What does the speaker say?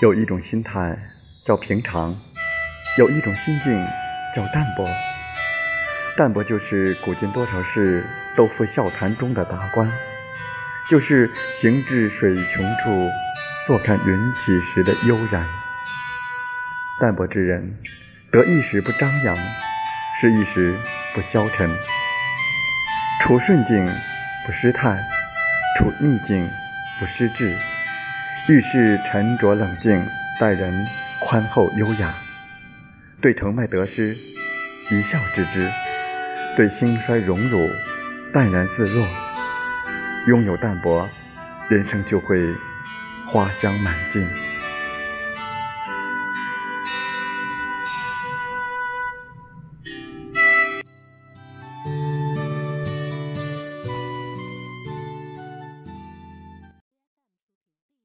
有一种心态叫平常，有一种心境叫淡泊。淡泊就是古今多少事都付笑谈中的达观，就是行至水穷处，坐看云起时的悠然。淡泊之人，得意时不张扬，失意时不消沉，处顺境不失态，处逆境不失志，遇事沉着冷静，待人宽厚优雅，对成败得失一笑置之。对兴衰荣辱淡然自若，拥有淡泊，人生就会花香满径。